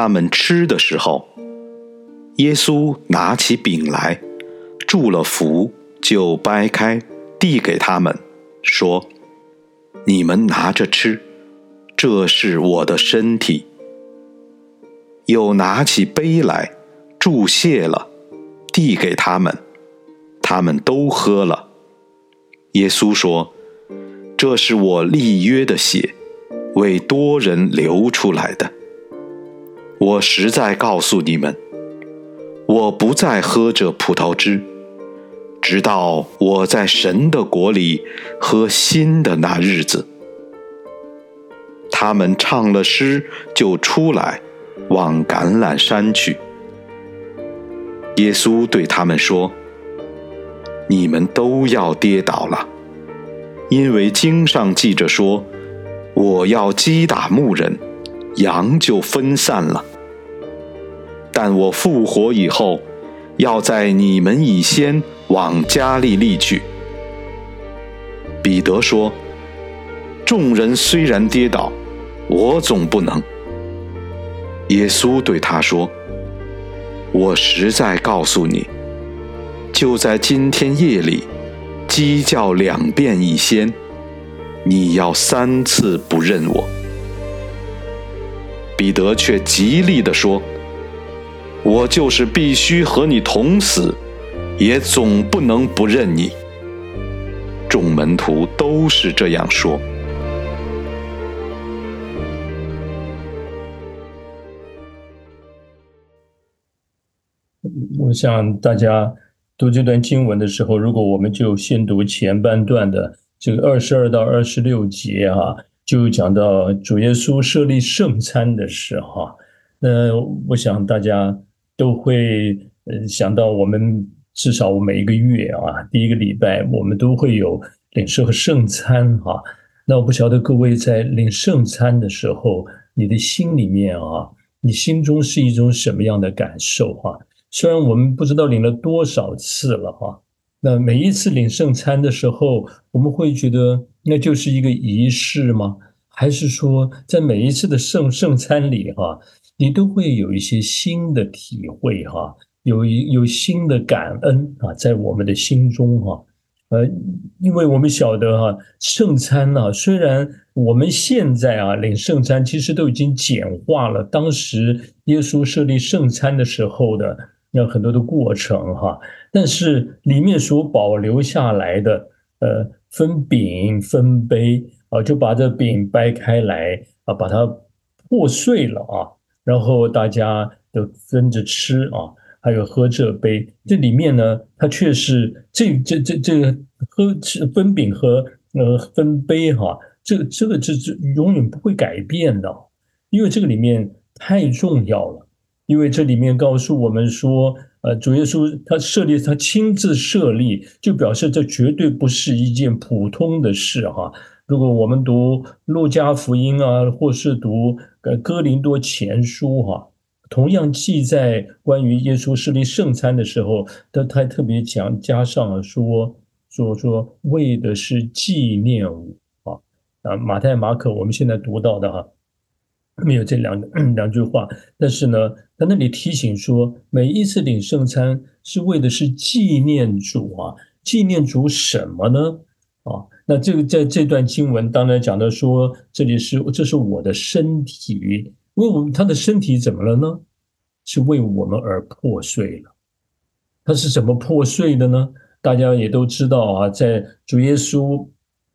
他们吃的时候。耶稣拿起饼来，祝了福，就掰开，递给他们，说：“你们拿着吃，这是我的身体。”又拿起杯来，祝谢了，递给他们，他们都喝了。耶稣说：“这是我立约的血，为多人流出来的。我实在告诉你们。”我不再喝这葡萄汁，直到我在神的国里喝新的那日子。他们唱了诗，就出来往橄榄山去。耶稣对他们说：“你们都要跌倒了，因为经上记着说，我要击打牧人，羊就分散了。”我复活以后，要在你们以先往加利利去。彼得说：“众人虽然跌倒，我总不能。”耶稣对他说：“我实在告诉你，就在今天夜里，鸡叫两遍以先，你要三次不认我。”彼得却极力地说。我就是必须和你同死，也总不能不认你。众门徒都是这样说。我想大家读这段经文的时候，如果我们就先读前半段的这个二十二到二十六节啊，就讲到主耶稣设立圣餐的时候，那我想大家。都会呃想到我们至少我每一个月啊，第一个礼拜我们都会有领受圣餐哈。那我不晓得各位在领圣餐的时候，你的心里面啊，你心中是一种什么样的感受哈？虽然我们不知道领了多少次了哈，那每一次领圣餐的时候，我们会觉得那就是一个仪式吗？还是说在每一次的圣圣餐里哈？你都会有一些新的体会哈，有有新的感恩啊，在我们的心中哈，呃，因为我们晓得哈，圣餐呢，虽然我们现在啊领圣餐，其实都已经简化了当时耶稣设立圣餐的时候的那很多的过程哈，但是里面所保留下来的，呃，分饼分杯啊，就把这饼掰开来啊，把它破碎了啊。然后大家都分着吃啊，还有喝这杯，这里面呢，它却是这这这这个喝吃分饼和呃分杯哈，这个这个这这永远不会改变的，因为这个里面太重要了，因为这里面告诉我们说，呃，主耶稣他设立他亲自设立，就表示这绝对不是一件普通的事哈。如果我们读路加福音啊，或是读呃哥林多前书哈，同样记载关于耶稣设立圣餐的时候，他他特别讲加上了说说说为的是纪念我啊啊马太马可我们现在读到的哈，没有这两 两句话，但是呢，他那里提醒说，每一次领圣餐是为的是纪念主啊，纪念主什么呢？啊，那这个在这段经文当然讲的说，这里是这是我的身体，为我们他的身体怎么了呢？是为我们而破碎了。他是怎么破碎的呢？大家也都知道啊，在主耶稣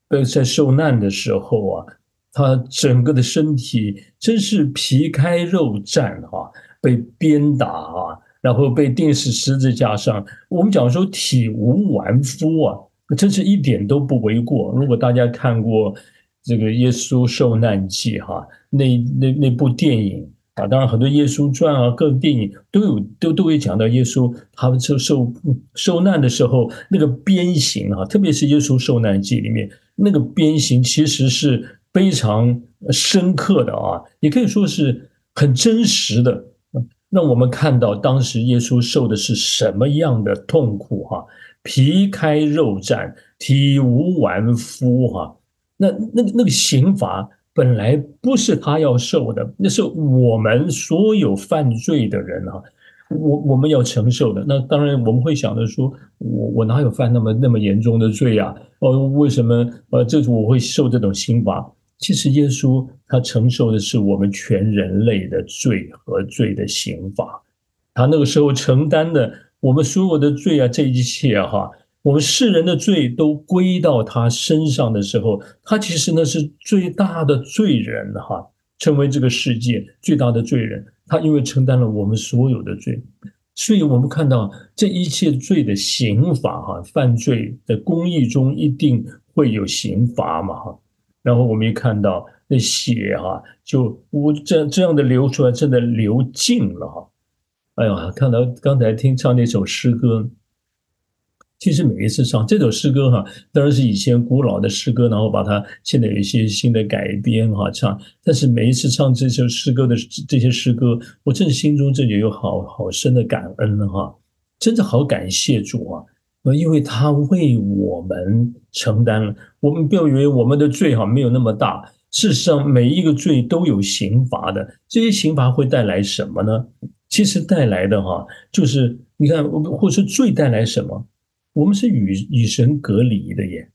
被在受难的时候啊，他整个的身体真是皮开肉绽啊，被鞭打啊，然后被钉死十字架上。我们讲说体无完肤啊。真是一点都不为过。如果大家看过这个《耶稣受难记》哈，那那那部电影啊，当然很多耶稣传啊，各个电影都有都都会讲到耶稣他们受受受难的时候那个鞭刑啊，特别是耶稣受难记里面那个鞭刑其实是非常深刻的啊，也可以说是很真实的，让我们看到当时耶稣受的是什么样的痛苦哈，皮开肉绽，体无完肤哈，那那个那个刑罚。本来不是他要受的，那是我们所有犯罪的人啊，我我们要承受的。那当然我们会想着说，我我哪有犯那么那么严重的罪啊？哦，为什么呃，这我会受这种刑罚？其实耶稣他承受的是我们全人类的罪和罪的刑罚，他那个时候承担的我们所有的罪啊，这一切哈。我们世人的罪都归到他身上的时候，他其实呢是最大的罪人哈，成为这个世界最大的罪人。他因为承担了我们所有的罪，所以我们看到这一切罪的刑罚哈，犯罪的公义中一定会有刑罚嘛哈。然后我们一看到那血哈，就我这这样的流出来，真的流尽了哈。哎呀，看到刚才听唱那首诗歌。其实每一次唱这首诗歌哈，当然是以前古老的诗歌，然后把它现在有一些新的改编哈唱。但是每一次唱这首诗歌的这些诗歌，我真的心中真的有好好深的感恩哈，真的好感谢主啊！因为他为我们承担了。我们不要以为我们的罪哈没有那么大，事实上每一个罪都有刑罚的。这些刑罚会带来什么呢？其实带来的哈，就是你看，或是罪带来什么？我们是与与神隔离的耶，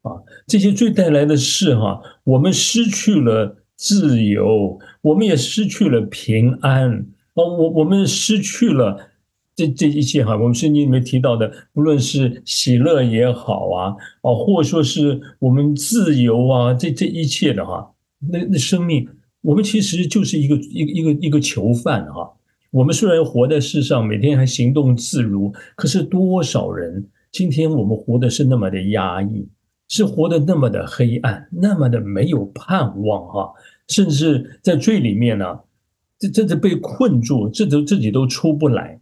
啊，这些罪带来的是哈，我们失去了自由，我们也失去了平安啊，我我们失去了这这一切哈，我们圣经里面提到的，不论是喜乐也好啊，啊，或者说是我们自由啊，这这一切的哈，那那生命，我们其实就是一个一个一个一个囚犯哈，我们虽然活在世上，每天还行动自如，可是多少人。今天我们活的是那么的压抑，是活得那么的黑暗，那么的没有盼望哈，甚至在最里面呢，这这这被困住，这都自己都出不来。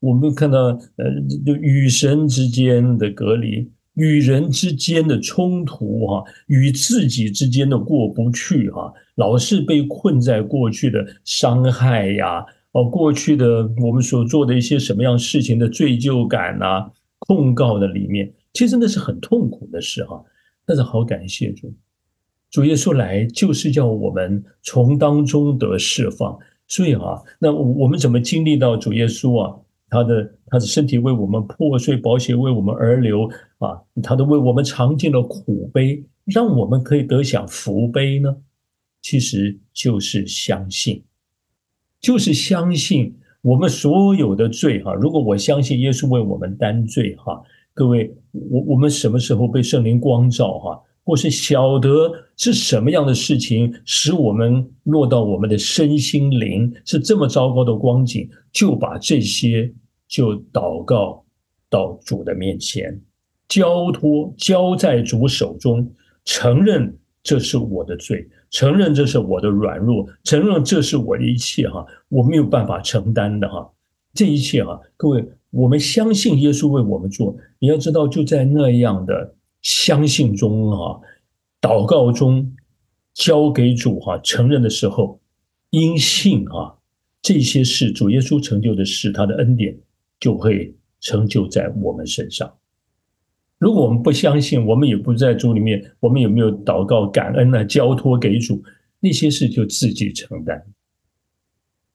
我们看到呃，就与神之间的隔离，与人之间的冲突哈，与自己之间的过不去哈，老是被困在过去的伤害呀，哦，过去的我们所做的一些什么样事情的罪疚感呐。控告的里面，其实那是很痛苦的事哈。但是好感谢主，主耶稣来就是要我们从当中得释放。所以啊，那我们怎么经历到主耶稣啊？他的他的身体为我们破碎，宝血为我们而流啊，他都为我们尝尽了苦悲，让我们可以得享福悲呢？其实就是相信，就是相信。我们所有的罪哈，如果我相信耶稣为我们担罪哈，各位，我我们什么时候被圣灵光照哈，或是晓得是什么样的事情使我们落到我们的身心灵是这么糟糕的光景，就把这些就祷告到主的面前，交托交在主手中，承认这是我的罪。承认这是我的软弱，承认这是我的一切哈，我没有办法承担的哈，这一切哈，各位，我们相信耶稣为我们做，你要知道，就在那样的相信中哈，祷告中交给主哈，承认的时候，因信啊，这些事主耶稣成就的事，他的恩典就会成就在我们身上。如果我们不相信，我们也不在主里面，我们有没有祷告、感恩呢？交托给主，那些事就自己承担，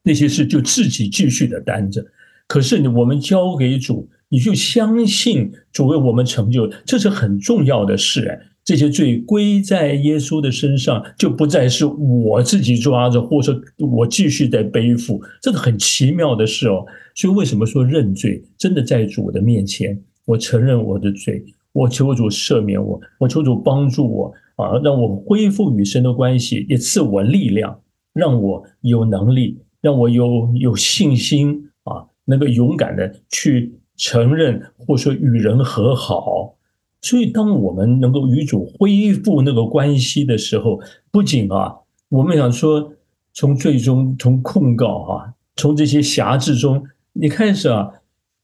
那些事就自己继续的担着。可是我们交给主，你就相信主为我们成就，这是很重要的事。哎，这些罪归在耶稣的身上，就不再是我自己抓着，或者我继续在背负，这是很奇妙的事哦。所以为什么说认罪，真的在主的面前？我承认我的罪，我求主赦免我，我求主帮助我啊，让我恢复与神的关系，也赐我力量，让我有能力，让我有有信心啊，能够勇敢的去承认或说与人和好。所以，当我们能够与主恢复那个关系的时候，不仅啊，我们想说从最终从控告啊，从这些辖制中，你开始啊，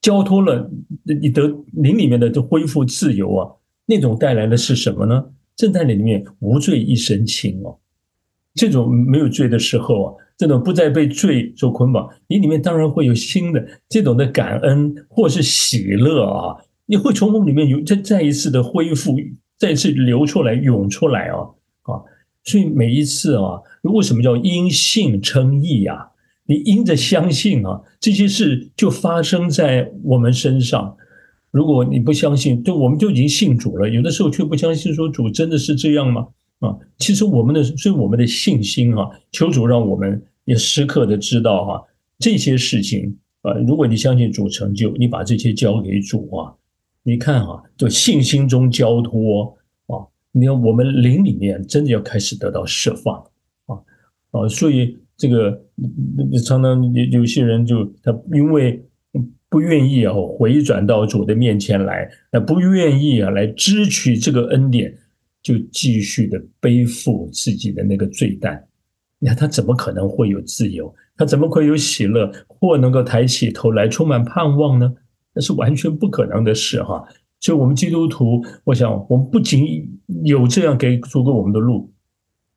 交托了，你得灵里面的这恢复自由啊，那种带来的是什么呢？正在里面无罪一身轻哦，这种没有罪的时候啊，这种不再被罪所捆绑，你里面当然会有新的这种的感恩或是喜乐啊，你会从梦里面有再再一次的恢复，再次流出来涌出来啊啊，所以每一次啊，为什么叫因信称义呀？你因着相信啊，这些事就发生在我们身上。如果你不相信，就我们就已经信主了，有的时候却不相信，说主真的是这样吗？啊，其实我们的所以我们的信心啊，求主让我们也时刻的知道哈，这些事情啊，如果你相信主成就，你把这些交给主啊，你看啊，就信心中交托啊，你看我们灵里面真的要开始得到释放啊啊，所以这个常常有有些人就他因为。不愿意啊回转到主的面前来，那不愿意啊来支取这个恩典，就继续的背负自己的那个罪担。你看他怎么可能会有自由？他怎么会有喜乐，或能够抬起头来充满盼望呢？那是完全不可能的事哈。所以，我们基督徒，我想，我们不仅有这样给足够我们的路，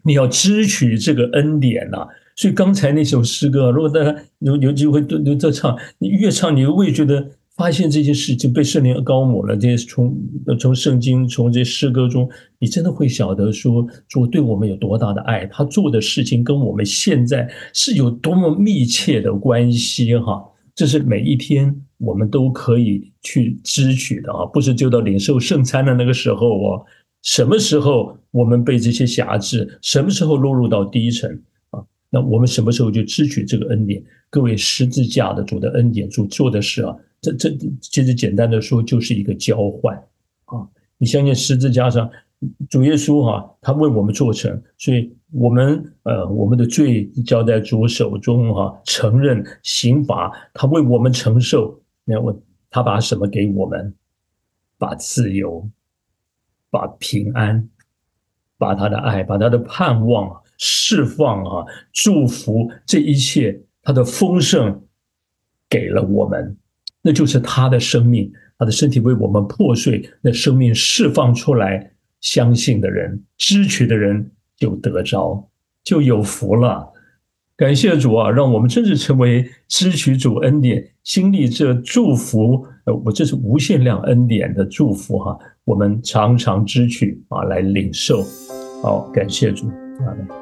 你要支取这个恩典呐。所以刚才那首诗歌，如果大家有有机会都都在唱，你越唱，你会觉得发现这些事情被圣灵高抹了。这些从从圣经从这些诗歌中，你真的会晓得说主对我们有多大的爱，他做的事情跟我们现在是有多么密切的关系哈。这是每一天我们都可以去支取的啊，不是就到领受圣餐的那个时候哦。什么时候我们被这些辖制？什么时候落入到低层？那我们什么时候就支取这个恩典？各位十字架的主的恩典，主做的事啊，这这其实简单的说就是一个交换啊！你相信十字架上主耶稣哈，他为我们做成，所以我们呃我们的罪交在主手中哈，承认刑罚，他为我们承受。那我他把什么给我们？把自由，把平安，把他的爱，把他的盼望啊。释放啊，祝福这一切，他的丰盛给了我们，那就是他的生命，他的身体为我们破碎，那生命释放出来，相信的人、支取的人就得着，就有福了。感谢主啊，让我们真正成为支取主恩典、经历这祝福。呃，我这是无限量恩典的祝福哈，我们常常支取啊，来领受。好，感谢主，阿门。